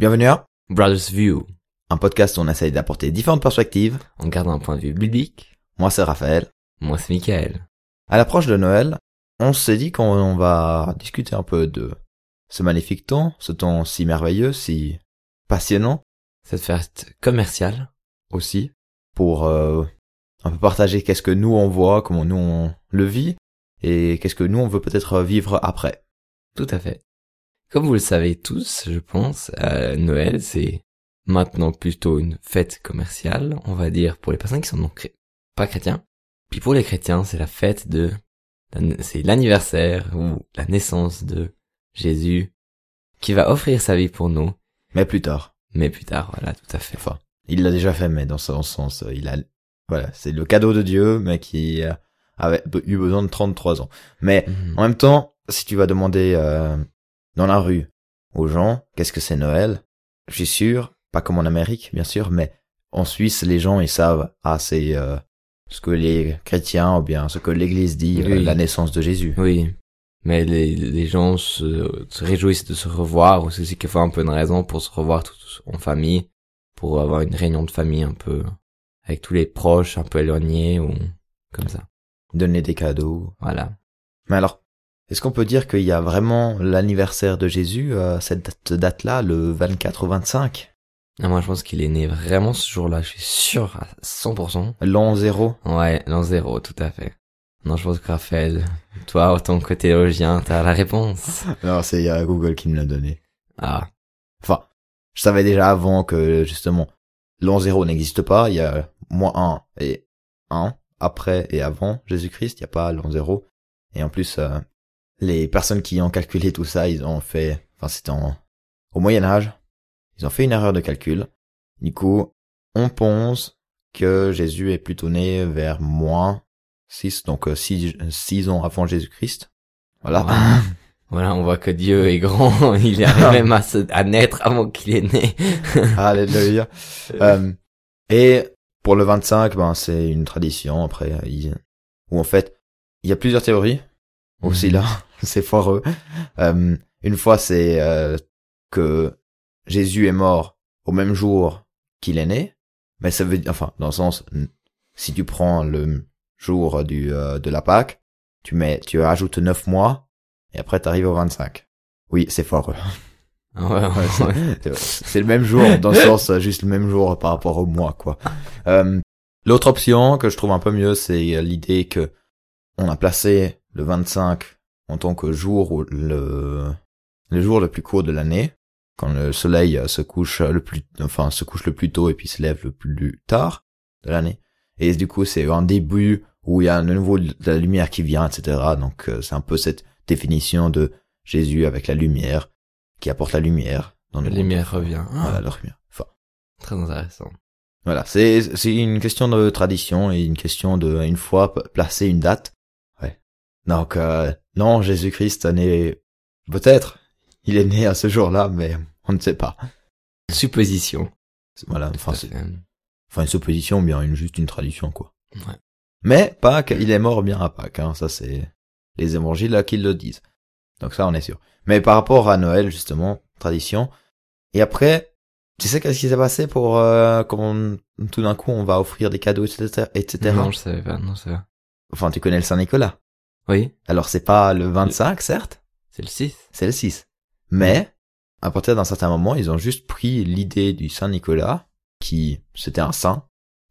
Bienvenue à Brothers View, un podcast où on essaye d'apporter différentes perspectives. en gardant un point de vue biblique. Moi c'est Raphaël. Moi, c'est Michael. À l'approche de Noël, on s'est dit qu'on va discuter un peu de ce magnifique temps, ce temps si merveilleux, si passionnant Cette fête commerciale. aussi, pour euh, un peu partager qu'est-ce que nous on voit, comment nous on le vit, et qu'est-ce que nous on veut peut-être vivre après. Tout à fait. Comme vous le savez tous, je pense, euh, Noël, c'est maintenant plutôt une fête commerciale, on va dire, pour les personnes qui sont donc chré- pas chrétiens. Puis pour les chrétiens, c'est la fête de, c'est l'anniversaire ou la naissance de Jésus, qui va offrir sa vie pour nous, Mais plus tard. mais plus tard, voilà, tout à fait. Enfin, il l'a déjà fait, mais dans ce sens, il a, voilà, c'est le cadeau de Dieu, mais qui avait eu besoin de 33 ans. Mais Mhm. En même temps, si tu vas demander euh, dans la rue aux gens qu'est-ce que c'est Noël, je suis sûr, pas comme en Amérique bien sûr, mais en Suisse les gens ils savent ah c'est euh, ce que les chrétiens ou bien ce que l'Église dit, euh, la naissance de Jésus. Oui, mais les, les gens se, se réjouissent de se revoir, ou c'est faut un peu une raison pour se revoir tous en famille, pour avoir une réunion de famille un peu, avec tous les proches un peu éloignés, ou comme ça. Donner des cadeaux. Voilà. Mais alors, est-ce qu'on peut dire qu'il y a vraiment l'anniversaire de Jésus euh, cette date- date-là, le 24 ou 25 Et moi, je pense qu'il est né vraiment ce jour-là, je suis sûr à 100%. L'an zéro? Ouais, l'an zéro, tout à fait. Non, je pense que Raphaël, toi, en tant que théologien, t'as la réponse. Non, c'est euh, Google qui me l'a donné. Ah, Enfin, je savais déjà avant que justement l'an zéro n'existe pas. Il y a moins 1 et 1 après et avant Jésus-Christ. Il n'y a pas l'an zéro. Et en plus, euh, les personnes qui ont calculé tout ça, ils ont fait, enfin c'était en- au Moyen Âge, ils ont fait une erreur de calcul. Du coup, on pense que Jésus est plutôt né vers moins 6, donc 6, ans avant Jésus-Christ. Voilà. voilà, on voit que Dieu est grand, il arrive même à, se, à naître avant qu'il est né. Alléluia. Euh, et pour le 25, ben c'est une tradition après il- où en fait il y a plusieurs théories aussi Mhm. là, c'est foireux. Euh, une fois c'est euh, que Jésus est mort au même jour qu'il est né, mais ça veut dire enfin dans le sens si tu prends le jour du euh, de la Pâque, tu mets tu ajoutes 9 mois et après t'arrives au 25. Oui, c'est foireux. Ah ouais, Ouais, c'est le même jour, dans le sens, euh, juste le même jour par rapport au mois, quoi. Euh, L'autre option que je trouve un peu mieux, c'est euh, l'idée que on a placé le 25 en tant que jour où le, le jour le plus court de l'année, quand le soleil euh, se couche le plus, enfin, se couche le plus tôt et puis se lève le plus tard de l'année. Et du coup, c'est un début où il y a de nouveau de la lumière qui vient, etc. Donc, euh, c'est un peu cette définition de Jésus avec la lumière, qui apporte la lumière dans La monde. lumière revient. Ah, Voilà, la lumière. Enfin, Très intéressant. voilà, c'est c'est une question de tradition et une question de une fois p- placé une date. Ouais. Donc euh, non, Jésus-Christ est né peut-être. Il est né à ce jour-là, mais on ne sait pas. Supposition. Voilà, enfin c'est enfin une supposition bien une juste une tradition quoi. Ouais. Mais Pâques, il est mort bien à Pâques, hein, ça c'est les évangiles là qui le disent. Donc ça on est sûr. Mais par rapport à Noël justement, tradition. Et après, tu sais qu'est-ce qui s'est passé pour euh, quand tout d'un coup on va offrir des cadeaux etc etc. Non, je savais pas, non, savais pas. Enfin tu connais le Saint Nicolas. Oui, Alors c'est pas le 25 certes, c'est le 6. c'est le 6. Mais à partir d'un certain moment ils ont juste pris l'idée du Saint Nicolas qui c'était un saint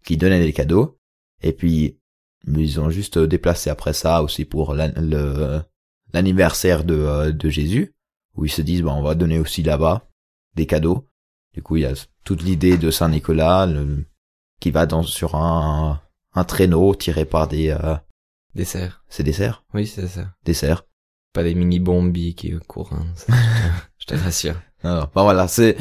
qui donnait des cadeaux et puis ils ont juste déplacé après ça aussi pour l'anniversaire de euh, de Jésus où ils se disent bah on va donner aussi là-bas des cadeaux. Du coup il y a toute l'idée de Saint Nicolas le- qui va dans sur un un traîneau tiré par des euh, Dessert. c'est des cerfs, Oui, c'est ça. des cerfs. Pas des mini bombies qui courent, hein. ça, je te- rassure. Non, bah voilà, c'est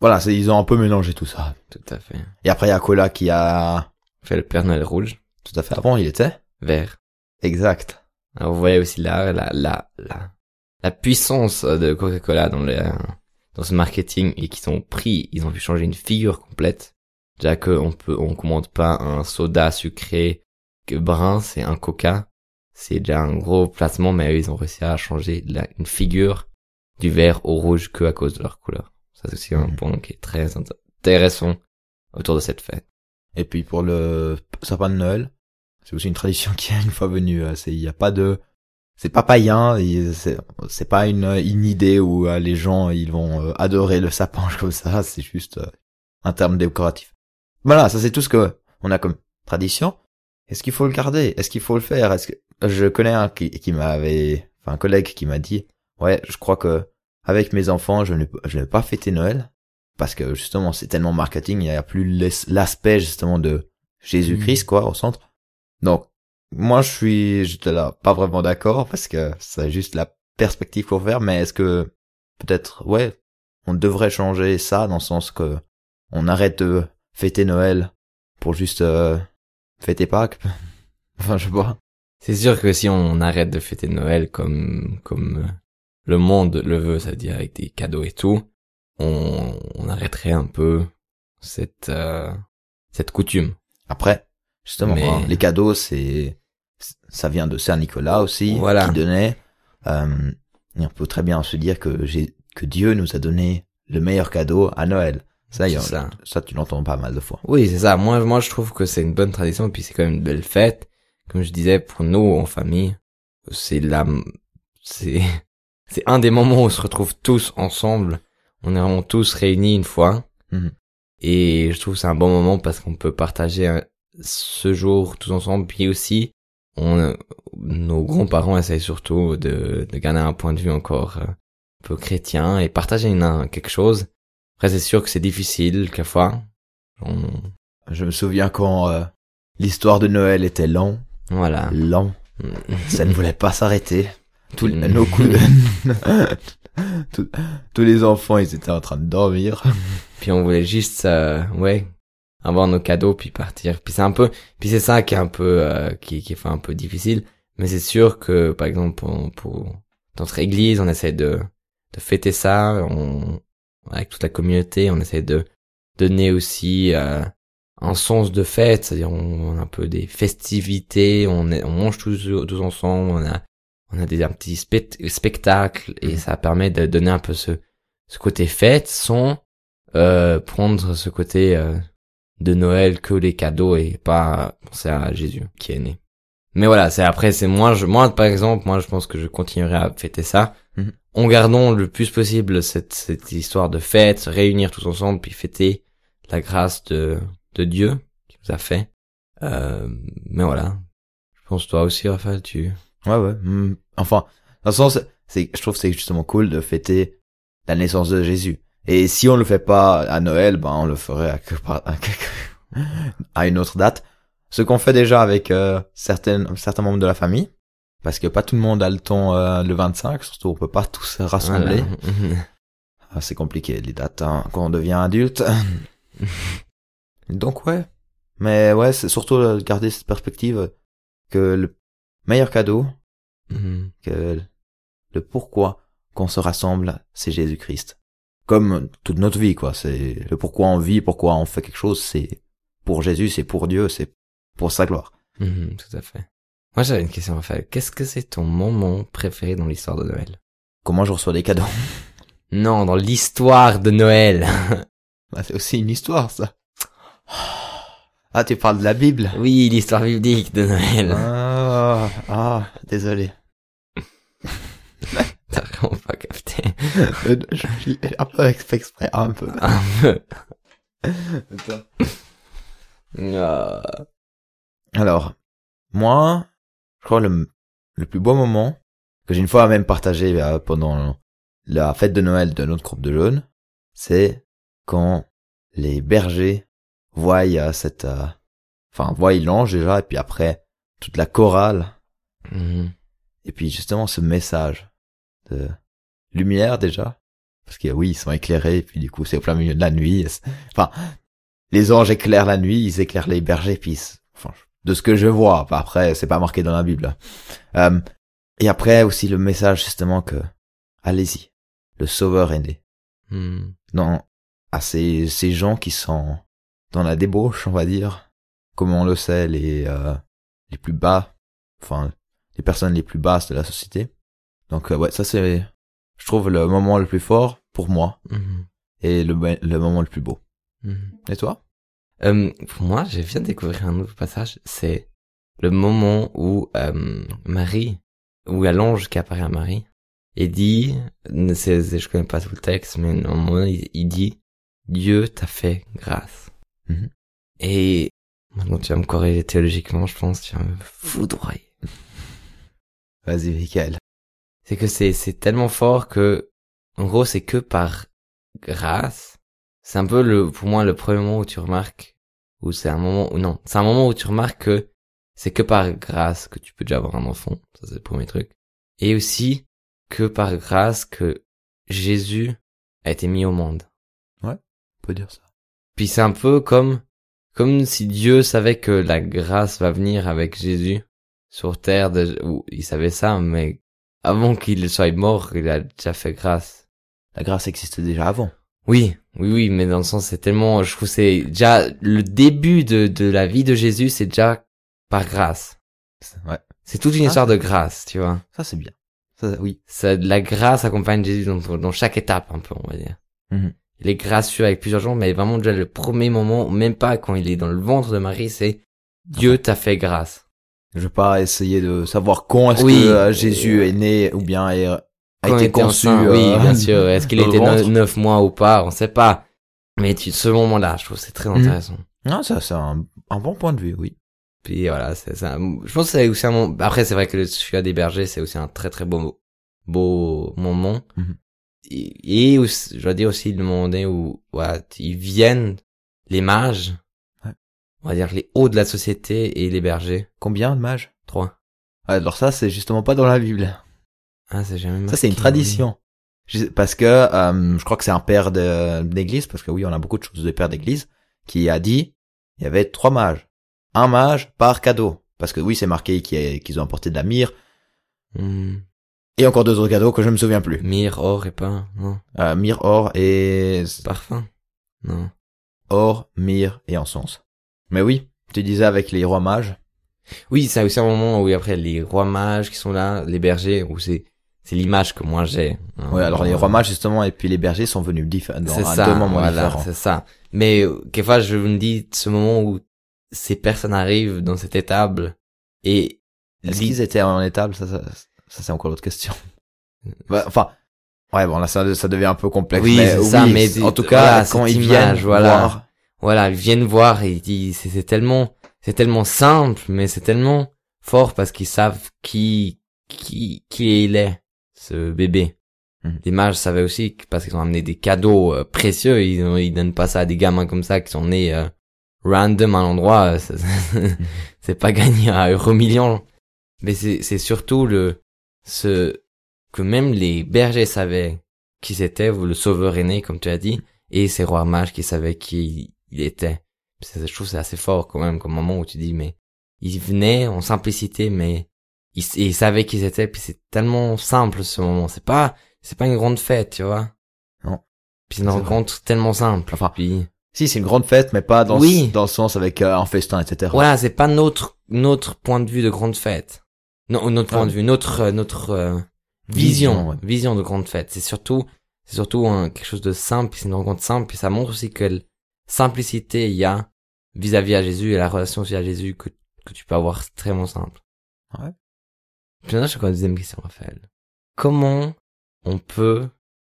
voilà, c'est ils ont un peu mélangé tout ça. Tout à fait. Et après il y a Cola qui a Fait le Père Noël rouge, tout à fait avant il était vert. exact. Alors vous voyez aussi là la la la la puissance de Coca-Cola dans le dans ce marketing et qu'ils ont pris, ils ont pu changer une figure complète. Déjà que on peut on commande pas un soda sucré que brun, c'est un Coca. C'est déjà un gros placement, mais eux, ils ont réussi à changer la- une figure du vert au rouge que à cause de leur couleur. Ça c'est aussi un point qui est très int- intéressant autour de cette fête. Et puis pour le sapin de Noël, c'est aussi une tradition qui est une fois venue. euh, C'est il y a pas de, c'est pas païen. C'est c'est pas une une idée où euh, les gens ils vont euh, adorer le sapin comme ça. C'est juste euh, un terme décoratif. Voilà, ça c'est tout ce que on a comme tradition. Est-ce qu'il faut le garder? Est-ce qu'il faut le faire? Est-ce que je connais un qui, qui m'avait, enfin un collègue qui m'a dit, ouais, je crois que avec mes enfants, je ne je vais pas fêter Noël parce que justement c'est tellement marketing, il n'y a plus l'as- l'aspect justement de Jésus-Christ Mhm. quoi au centre. Donc moi je suis j'étais là pas vraiment d'accord parce que c'est juste la perspective pour faire, mais est-ce que peut-être ouais on devrait changer ça dans le sens que on arrête de fêter Noël pour juste euh, fêter Pâques. enfin je sais pas. C'est sûr que si on arrête de fêter Noël comme comme euh, le monde le veut, c'est-à-dire avec des cadeaux et tout, on, on arrêterait un peu cette euh, cette coutume. Après justement Mais- hein, les cadeaux c'est ça vient de Saint Nicolas aussi Voilà. qui donnait. Euh, et on peut très bien se dire que j'ai que Dieu nous a donné le meilleur cadeau à Noël. Ça, y ça. ça tu l'entends pas mal de fois. Oui, c'est ça. Moi, moi, je trouve que c'est une bonne tradition, et puis c'est quand même une belle fête. Comme je disais, pour nous, en famille, c'est la, c'est, c'est un des moments où on se retrouve tous ensemble. On est vraiment tous réunis une fois. Mhm. Et je trouve que c'est un bon moment parce qu'on peut partager un- ce jour tous ensemble. Puis aussi, on, nos grands-parents essayent surtout de, de garder un point de vue encore euh, un peu chrétien et partager une, un- quelque chose. Après, c'est sûr que c'est difficile, quelquefois. On, Je me souviens quand euh, l'histoire de Noël était lent, voilà. lent, ça ne voulait pas s'arrêter. Tous Mm. nos coups de... tous, tous les enfants, ils étaient en train de dormir. Puis on voulait juste, euh, ouais, avoir nos cadeaux puis partir. Puis c'est un peu, puis c'est ça qui est un peu, euh, qui, qui fait un peu difficile. Mais c'est sûr que, par exemple, pour, pour dans notre église, on essaie de, de fêter ça. On, avec toute la communauté, on essaie de donner aussi euh, un sens de fête, c'est-à-dire on, on a un peu des festivités, on, est, on mange tous, tous ensemble, on a, on a des un petit spect- spectacle et ça permet de donner un peu ce, ce côté fête sans euh, prendre ce côté euh, de Noël que les cadeaux et pas penser à Jésus qui est né. Mais voilà, c'est après c'est moi je moi par exemple, moi je pense que je continuerai à fêter ça. Mhm. En gardant le plus possible cette cette histoire de fête, se réunir tous ensemble puis fêter la grâce de de Dieu qui nous a fait. Euh, mais voilà. Je pense toi aussi Raphaël, tu Ouais, ouais. hmm. Enfin, dans le sens, c'est, je trouve que c'est justement cool de fêter la naissance de Jésus. Et si on le fait pas à Noël, ben on le ferait à, à une autre date. Ce qu'on fait déjà avec euh, certaines, certains membres de la famille, parce que pas tout le monde a le temps euh, le 25, surtout on peut pas tous se rassembler. Voilà. Ah, c'est compliqué les dates hein, quand on devient adulte. Donc ouais. Mais ouais, c'est surtout euh, garder cette perspective que le meilleur cadeau, Mhm. que le pourquoi qu'on se rassemble, c'est Jésus-Christ. Comme toute notre vie, quoi. C'est le pourquoi on vit, pourquoi on fait quelque chose, c'est pour Jésus, c'est pour Dieu, c'est pour sa gloire. Mhm, tout à fait. Moi, j'avais une question, Raphaël. Qu'est-ce que c'est ton moment préféré dans l'histoire de Noël? Comment je reçois des cadeaux? Non, dans l'histoire de Noël. Ah, C'est aussi une histoire, ça. Ah, tu parles de la Bible? Oui, l'histoire biblique de Noël. Ah, ah désolé. T'as vraiment pas capté. Euh, un peu exprès, un peu. Un peu. Ah. Alors, moi, je crois le, le plus beau moment que j'ai une fois même partagé euh, pendant la fête de Noël de notre groupe de jeunes, c'est quand les bergers voient euh, cette, euh, enfin voient l'ange déjà et puis après toute la chorale Mhm. et puis justement ce message de lumière déjà parce que oui ils sont éclairés et puis du coup c'est au plein milieu de la nuit enfin les anges éclairent la nuit ils éclairent les bergers puis c'est- enfin de ce que je vois après c'est pas marqué dans la bible Euh, et après aussi le message justement que allez-y le sauveur est né Mhm. dans à ces ces gens qui sont dans la débauche on va dire comme on le sait les euh, les plus bas enfin les personnes les plus basses de la société donc euh, ouais ça c'est je trouve le moment le plus fort pour moi Mhm. est le, le moment le plus beau. Mhm. Et toi? Euh, pour moi, je viens de découvrir un nouveau passage. C'est le moment où euh, Marie, où il y a l'ange qui apparaît à Marie et dit, je connais pas tout le texte, mais à un moment il, il dit, Dieu t'a fait grâce. Mhm. Et maintenant tu vas me corriger théologiquement, je pense, tu vas me foudroyer. Vas-y, Michael. C'est que c'est tellement fort que, en gros, c'est que par grâce. C'est un peu le, pour moi, le premier moment où tu remarques, où c'est un moment, où non, c'est un moment où tu remarques que c'est que par grâce que tu peux déjà avoir un enfant. Ça, c'est le premier truc. Et aussi que par grâce que Jésus a été mis au monde. On peut dire ça. Puis c'est un peu comme, comme si Dieu savait que la grâce va venir avec Jésus sur terre, de- ou il savait ça, mais avant qu'il soit mort, il a déjà fait grâce. La grâce existait déjà avant. Oui, oui, oui, mais dans le sens, c'est tellement, je trouve, c'est déjà le début de, de la vie de Jésus, c'est déjà par grâce. Ouais. C'est toute une Ah, histoire de grâce, tu vois. Ça, c'est bien. Ça, oui. Ça, la grâce accompagne Jésus dans, dans chaque étape, un peu, on va dire. Mhm. Il est gracieux avec plusieurs gens, mais vraiment déjà le premier moment, même pas quand il est dans le ventre de Marie, c'est Dieu t'a fait grâce. Je vais pas essayer de savoir quand est-ce Oui. que euh, Jésus est né ou bien est, a été conçu. enceint, oui, euh, bien sûr. Est-ce qu'il était ventre. ne- neuf mois ou pas? On sait pas. Mais tu, ce moment-là, je trouve que c'est très Mhm. intéressant. Non, ça, c'est un, un bon point de vue, oui. Puis voilà, c'est ça. Je pense que c'est aussi un moment. Après, c'est vrai que le Celui des bergers, c'est aussi un très très beau beau moment. Mhm. Et, et aussi, je dois dire aussi le moment donné où voilà, ils viennent les mages, Ouais. on va dire les hauts de la société et les bergers. Combien de mages? Trois. Alors ça, c'est justement pas dans la Bible. Ah, c'est jamais. Ça, c'est une marqué, tradition. Parce que euh, je crois que c'est un père d'église, parce que oui, on a beaucoup de choses de pères d'église, qui a dit il y avait trois mages. Un mage par cadeau. Parce que oui, c'est marqué qu'ils ont apporté de la myrrhe. Hmm. et encore deux autres cadeaux que je me souviens plus. Myrrhe, or et pain. Non. Euh, myrrhe, or et... Parfum. Non. Or, myrrhe et encens. Mais oui, tu disais avec les rois mages. Oui, c'est aussi un moment où après les rois mages qui sont là, les bergers, où c'est c'est l'image que moi j'ai. hein. Ouais, alors les rois mages justement et puis les bergers sont venus diffé- dans C'est ça, deux moments voilà, différents. c'est ça. Mais quelquefois, je me dis ce moment où ces personnes arrivent dans cette étable et Est-ce qu'ils étaient en étable? Ça, ça, ça, c'est encore l'autre question. Bah, enfin, ouais, bon là ça, ça devient un peu complexe. Oui, mais mais en tout voilà, cas, quand ils image, viennent voilà. voir, voilà, ils viennent voir et ils disent c'est tellement c'est tellement simple, mais c'est tellement fort parce qu'ils savent qui qui qui il est ce bébé. Mhm. Les mages savaient aussi que- parce qu'ils ont amené des cadeaux euh, précieux, ils ils donnent pas ça à des gamins comme ça qui sont nés euh, random à l'endroit, euh, c'est pas gagné à euro million. Mais c'est surtout le ce que même les bergers savaient qui c'était, le sauveur aîné comme tu as dit, et ces rois mages qui savaient qui il était. C'est- Je trouve c'est assez fort quand même comme moment où tu dis mais ils venaient en simplicité mais ils, ils savaient qui ils étaient puis c'est tellement simple ce moment. C'est pas c'est pas une grande fête, tu vois. Non. Puis c'est une vrai. rencontre tellement simple. Enfin, puis si c'est une grande fête, mais pas dans, Oui. ce, dans le sens avec euh, un festin, etc. voilà, c'est pas notre notre point de vue de grande fête. Non, notre Ah. point de vue, notre euh, notre euh, Vision, vision, ouais. vision de grande fête. C'est surtout c'est surtout un- quelque chose de simple, puis c'est une rencontre simple, puis ça montre aussi quelle simplicité il y a vis-à-vis à Jésus et la relation aussi à Jésus que que tu peux avoir c'est très simple. Ouais. Puis maintenant, je encore la deuxième question, Raphaël. Comment on peut,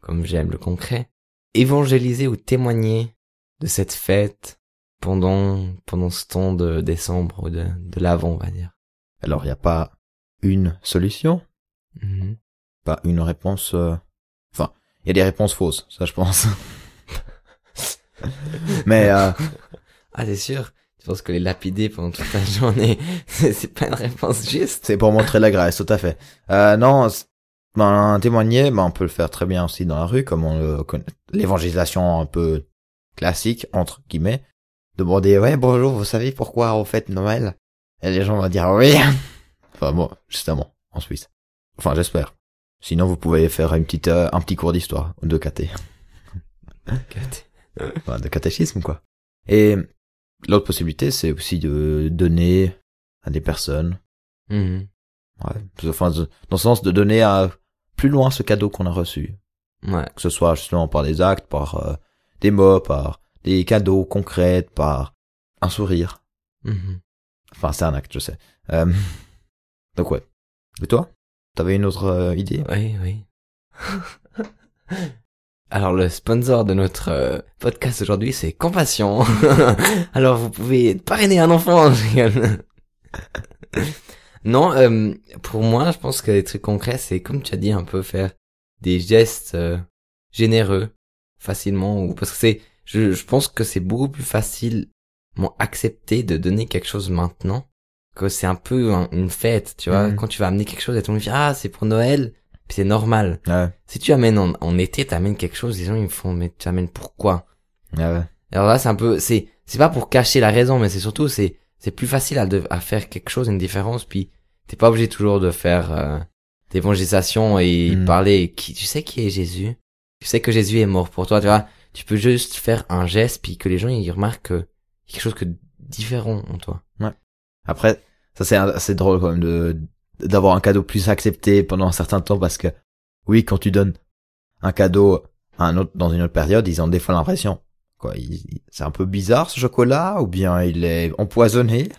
comme j'aime le concret, évangéliser ou témoigner de cette fête pendant pendant ce temps de décembre ou de de l'avant, on va dire? Alors il n'y a pas une solution, Mhm. pas une réponse. euh, Enfin, il y a des réponses fausses, ça je pense. mais euh, Ah, c'est sûr. Tu penses que les lapider pendant toute la journée, c'est pas une réponse juste? c'est pour montrer la grâce, tout à fait. Euh, non, ben, témoigner, ben, on peut le faire très bien aussi dans la rue, comme on le connaît. L'évangélisation un peu classique, entre guillemets. Demander, ouais, bonjour, vous savez pourquoi on fête Noël? Et les gens vont dire oui. Enfin bon, justement, en Suisse. Enfin, j'espère. Sinon, vous pouvez faire une petite, euh, un petit cours d'histoire, de caté. Enfin, de catéchisme, quoi. Et l'autre possibilité, c'est aussi de donner à des personnes Mhm. Ouais. Enfin, dans le sens de donner à plus loin ce cadeau qu'on a reçu. Ouais. Que ce soit justement par des actes, par euh, des mots, par des cadeaux concrets, par un sourire. Mhm. Enfin, c'est un acte, je sais. Euh, donc ouais. Et toi? T'avais une autre euh, idée? Oui, oui. Alors le sponsor de notre euh, podcast aujourd'hui c'est Compassion. Alors vous pouvez parrainer un enfant. non, euh, pour moi je pense que les trucs concrets c'est comme tu as dit un peu faire des gestes euh, généreux facilement ou parce que c'est je, je pense que c'est beaucoup plus facile bon, accepter de donner quelque chose maintenant que c'est un peu un- une fête, tu vois. Mhm. Quand tu vas amener quelque chose et tout le monde dit ah c'est pour Noël, puis c'est normal. Ouais. Si tu amènes en, en été, t'amènes quelque chose, les gens ils me font mais tu amènes pourquoi? Ouais, ouais. Alors là c'est un peu c'est c'est pas pour cacher la raison, mais c'est surtout c'est c'est plus facile à, de- à faire quelque chose, une différence, puis t'es pas obligé toujours de faire euh, d'évangélisation et Mhm. parler. Qui tu sais qui est Jésus? Tu sais que Jésus est mort pour toi, tu vois? Tu peux juste faire un geste puis que les gens ils remarquent que quelque chose que différent en toi. Après, ça c'est assez drôle quand même de d'avoir un cadeau plus accepté pendant un certain temps parce que oui, quand tu donnes un cadeau à un autre dans une autre période, ils ont des fois l'impression quoi, c'est un peu bizarre ce chocolat ou bien il est empoisonné?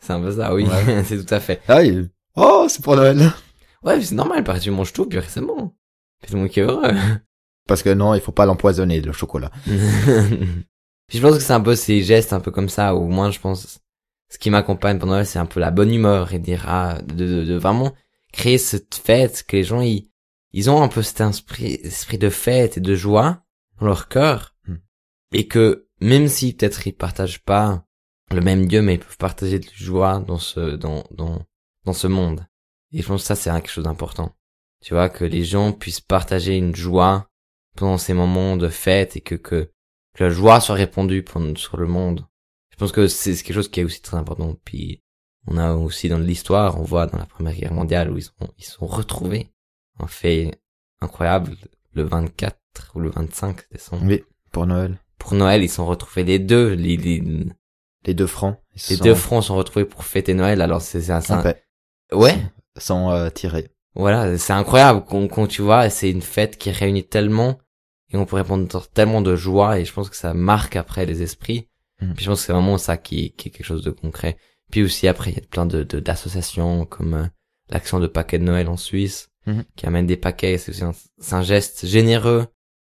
C'est un peu ça, oui, Ouais. c'est tout à fait. Ah, il- oh, c'est pour Noël. Ouais, c'est normal, parce que tu manges tout, puis c'est bon. Puis tout le monde qui est heureux. Parce que non, il faut pas l'empoisonner le chocolat. Puis je pense que c'est un peu ces gestes un peu comme ça, ou moins je pense, ce qui m'accompagne pendant Noël, c'est un peu la bonne humeur et dire, ah, de, de, de vraiment créer cette fête, que les gens, ils, ils ont un peu cet esprit, esprit de fête et de joie dans leur cœur, Hmm. et que même si peut-être ils partagent pas le même Dieu, mais ils peuvent partager de la joie dans ce, dans, dans, dans ce monde. Et je pense que ça, c'est quelque chose d'important. Tu vois, que les gens puissent partager une joie pendant ces moments de fête et que, que, que la joie soit répandue sur le monde. Je pense que c'est quelque chose qui est aussi très important. Puis, on a aussi dans l'histoire, on voit dans la Première Guerre mondiale où ils sont, ils sont retrouvés. Un fait incroyable, le 24 ou le 25 décembre. Oui, pour Noël. Pour Noël, ils sont retrouvés les deux, les, les, Les deux francs. les sont- deux fronts sont retrouvés pour fêter Noël. Alors c'est un, un- Ouais. Sont euh, tirés. Voilà, c'est incroyable quand, quand tu vois, c'est une fête qui réunit tellement et on peut répondre tellement de joie et je pense que ça marque après les esprits. Puis je pense que c'est vraiment ça qui, qui est quelque chose de concret. Puis aussi après, il y a plein de de- d'associations comme euh, l'action de paquets de Noël en Suisse Mhm. qui amène des paquets. C'est aussi un, c'est un geste généreux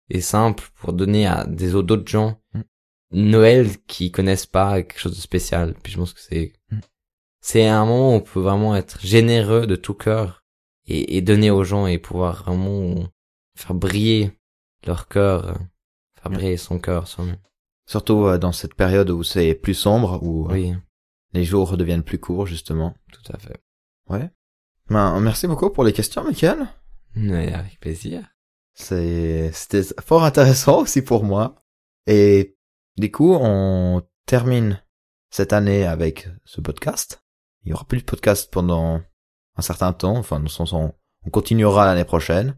et simple pour donner à des autres d'autres gens Mhm. Noël qui connaissent pas quelque chose de spécial. Puis je pense que c'est Mhm. c'est un moment où on peut vraiment être généreux de tout cœur et, et donner aux gens et pouvoir vraiment faire briller leur cœur, euh, faire Ouais. briller son cœur soi-même. Surtout euh, dans cette période où c'est plus sombre, où euh, Oui, les jours deviennent plus courts justement. tout à fait. Ben, merci beaucoup pour les questions, Michael. Ouais, avec plaisir. C'est, c'était fort intéressant aussi pour moi. Et du coup, on termine cette année avec ce podcast. Il y aura plus de podcast pendant un certain temps. Enfin, dans le sens, on, on continuera l'année prochaine.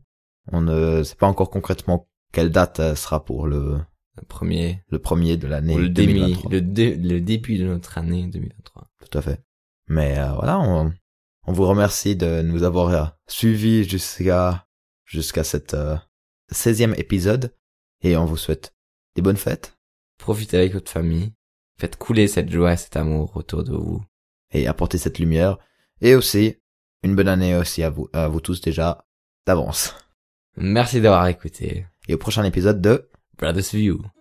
On ne sait pas encore concrètement quelle date euh, sera pour le, Le premier, le premier de l'année pour le, demi, 2023. le, dé- le début de notre année 2023. Tout à fait. Mais euh, voilà, on, on vous remercie de nous avoir euh, suivis jusqu'à jusqu'à cette euh, 16e épisode et on vous souhaite des bonnes fêtes Profitez avec votre famille. Faites couler cette joie et cet amour autour de vous. et apportez cette lumière et aussi une bonne année aussi à vous à vous tous déjà d'avance. Merci d'avoir écouté. Et au prochain épisode de Brothers View.